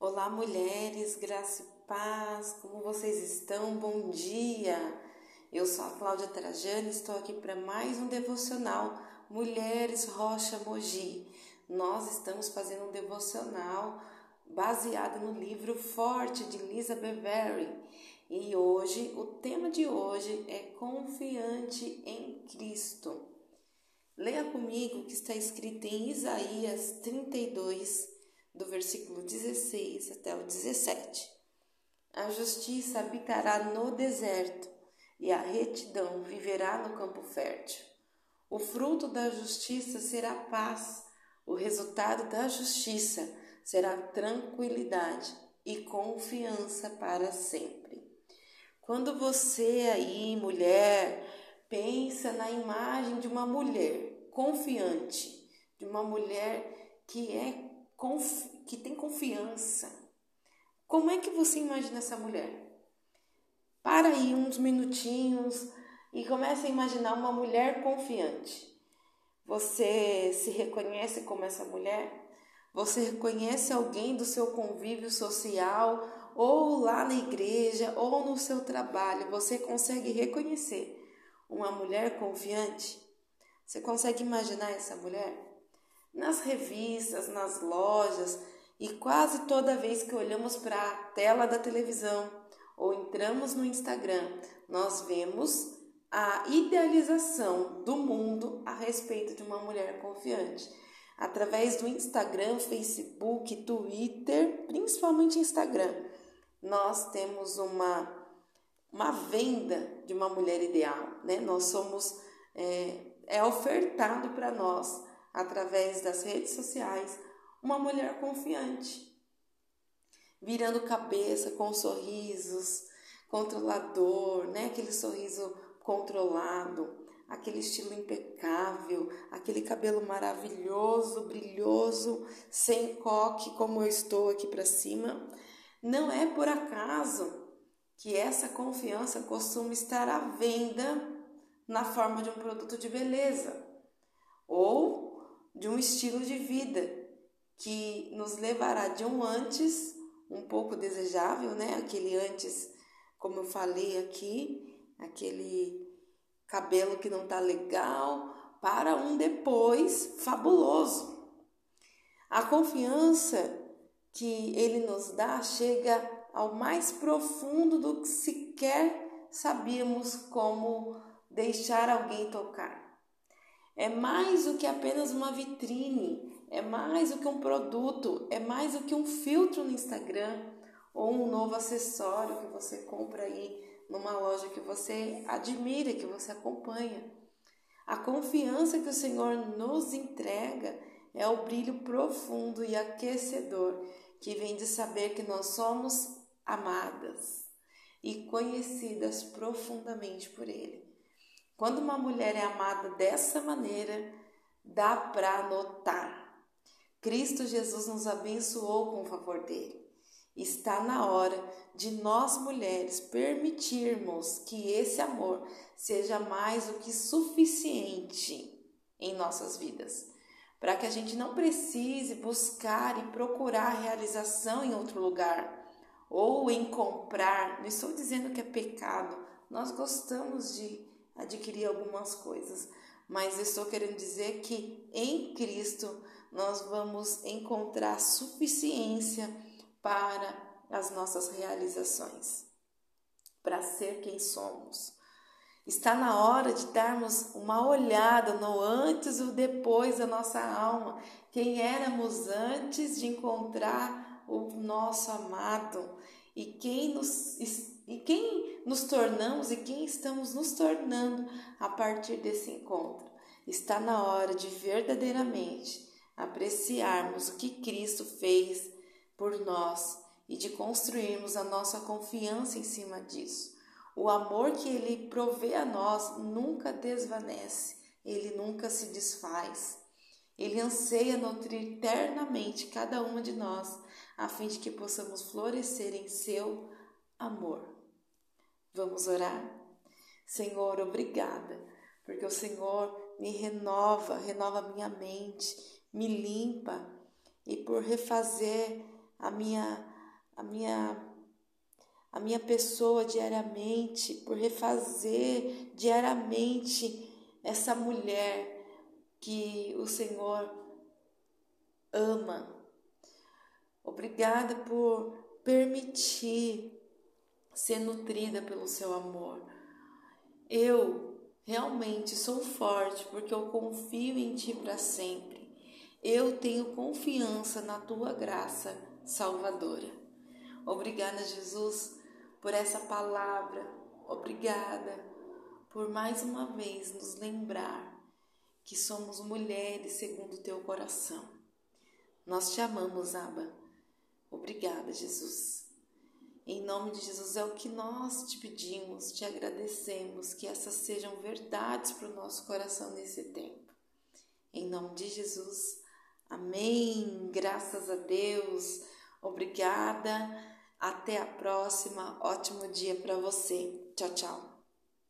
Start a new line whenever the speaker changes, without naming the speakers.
Olá, mulheres, graça e paz, como vocês estão? Bom dia! Eu sou a Cláudia Trajano, estou aqui para mais um devocional Mulheres Rocha Mogi. Nós estamos fazendo um devocional baseado no livro Forte de Lisa Beverly e hoje, o tema de hoje é Confiante em Cristo. Leia comigo o que está escrito em Isaías 32, do versículo 16 até o 17. A justiça habitará no deserto e a retidão viverá no campo fértil. O fruto da justiça será paz, o resultado da justiça será tranquilidade e confiança para sempre. Quando você aí, mulher, pensa na imagem de uma mulher confiante, de uma mulher que é que tem confiança. Como é que você imagina essa mulher? Para aí uns minutinhos e comece a imaginar uma mulher confiante. Você se reconhece como essa mulher? Você reconhece alguém do seu convívio social, ou lá na igreja, ou no seu trabalho? Você consegue reconhecer uma mulher confiante? Você consegue imaginar essa mulher? Nas revistas, nas lojas e quase toda vez que olhamos para a tela da televisão ou entramos no Instagram, nós vemos a idealização do mundo a respeito de uma mulher confiante. Através do Instagram, Facebook, Twitter, principalmente Instagram, nós temos uma, uma venda de uma mulher ideal, né? Nós somos, é, é ofertado para nós através das redes sociais, uma mulher confiante, virando cabeça com sorrisos, controlador, né? Aquele sorriso controlado, aquele estilo impecável, aquele cabelo maravilhoso, brilhoso, sem coque, como eu estou aqui para cima. Não é por acaso que essa confiança costuma estar à venda na forma de um produto de beleza ou de um estilo de vida que nos levará de um antes um pouco desejável, né? Aquele antes, como eu falei aqui, aquele cabelo que não tá legal, para um depois fabuloso. A confiança que ele nos dá chega ao mais profundo do que sequer sabíamos como deixar alguém tocar. É mais do que apenas uma vitrine, é mais do que um produto, é mais do que um filtro no Instagram ou um novo acessório que você compra aí numa loja que você admira, que você acompanha. A confiança que o Senhor nos entrega é o brilho profundo e aquecedor que vem de saber que nós somos amadas e conhecidas profundamente por Ele. Quando uma mulher é amada dessa maneira, dá para notar. Cristo Jesus nos abençoou com o favor dele. Está na hora de nós mulheres permitirmos que esse amor seja mais do que suficiente em nossas vidas, para que a gente não precise buscar e procurar realização em outro lugar ou em comprar. Não estou dizendo que é pecado, nós gostamos de adquirir algumas coisas, mas estou querendo dizer que em Cristo nós vamos encontrar suficiência para as nossas realizações, para ser quem somos. Está na hora de darmos uma olhada no antes e depois da nossa alma, quem éramos antes de encontrar o nosso amado e quem nos e quem nos tornamos e quem estamos nos tornando a partir desse encontro. Está na hora de verdadeiramente apreciarmos o que Cristo fez por nós e de construirmos a nossa confiança em cima disso. O amor que Ele provê a nós nunca desvanece, ele nunca se desfaz. Ele anseia nutrir eternamente cada uma de nós, a fim de que possamos florescer em seu amor. Vamos orar? Senhor, obrigada, porque o Senhor me renova, renova minha mente, me limpa e por refazer a minha a minha a minha pessoa diariamente, por refazer diariamente essa mulher que o Senhor ama. Obrigada por permitir ser nutrida pelo seu amor. Eu realmente sou forte porque eu confio em ti para sempre. Eu tenho confiança na tua graça salvadora. Obrigada, Jesus, por essa palavra. Obrigada por mais uma vez nos lembrar que somos mulheres segundo o teu coração. Nós te amamos, Abba. Obrigada, Jesus. Em nome de Jesus é o que nós te pedimos, te agradecemos, que essas sejam verdades para o nosso coração nesse tempo. Em nome de Jesus, amém. Graças a Deus, obrigada. Até a próxima. Ótimo dia para você. Tchau, tchau.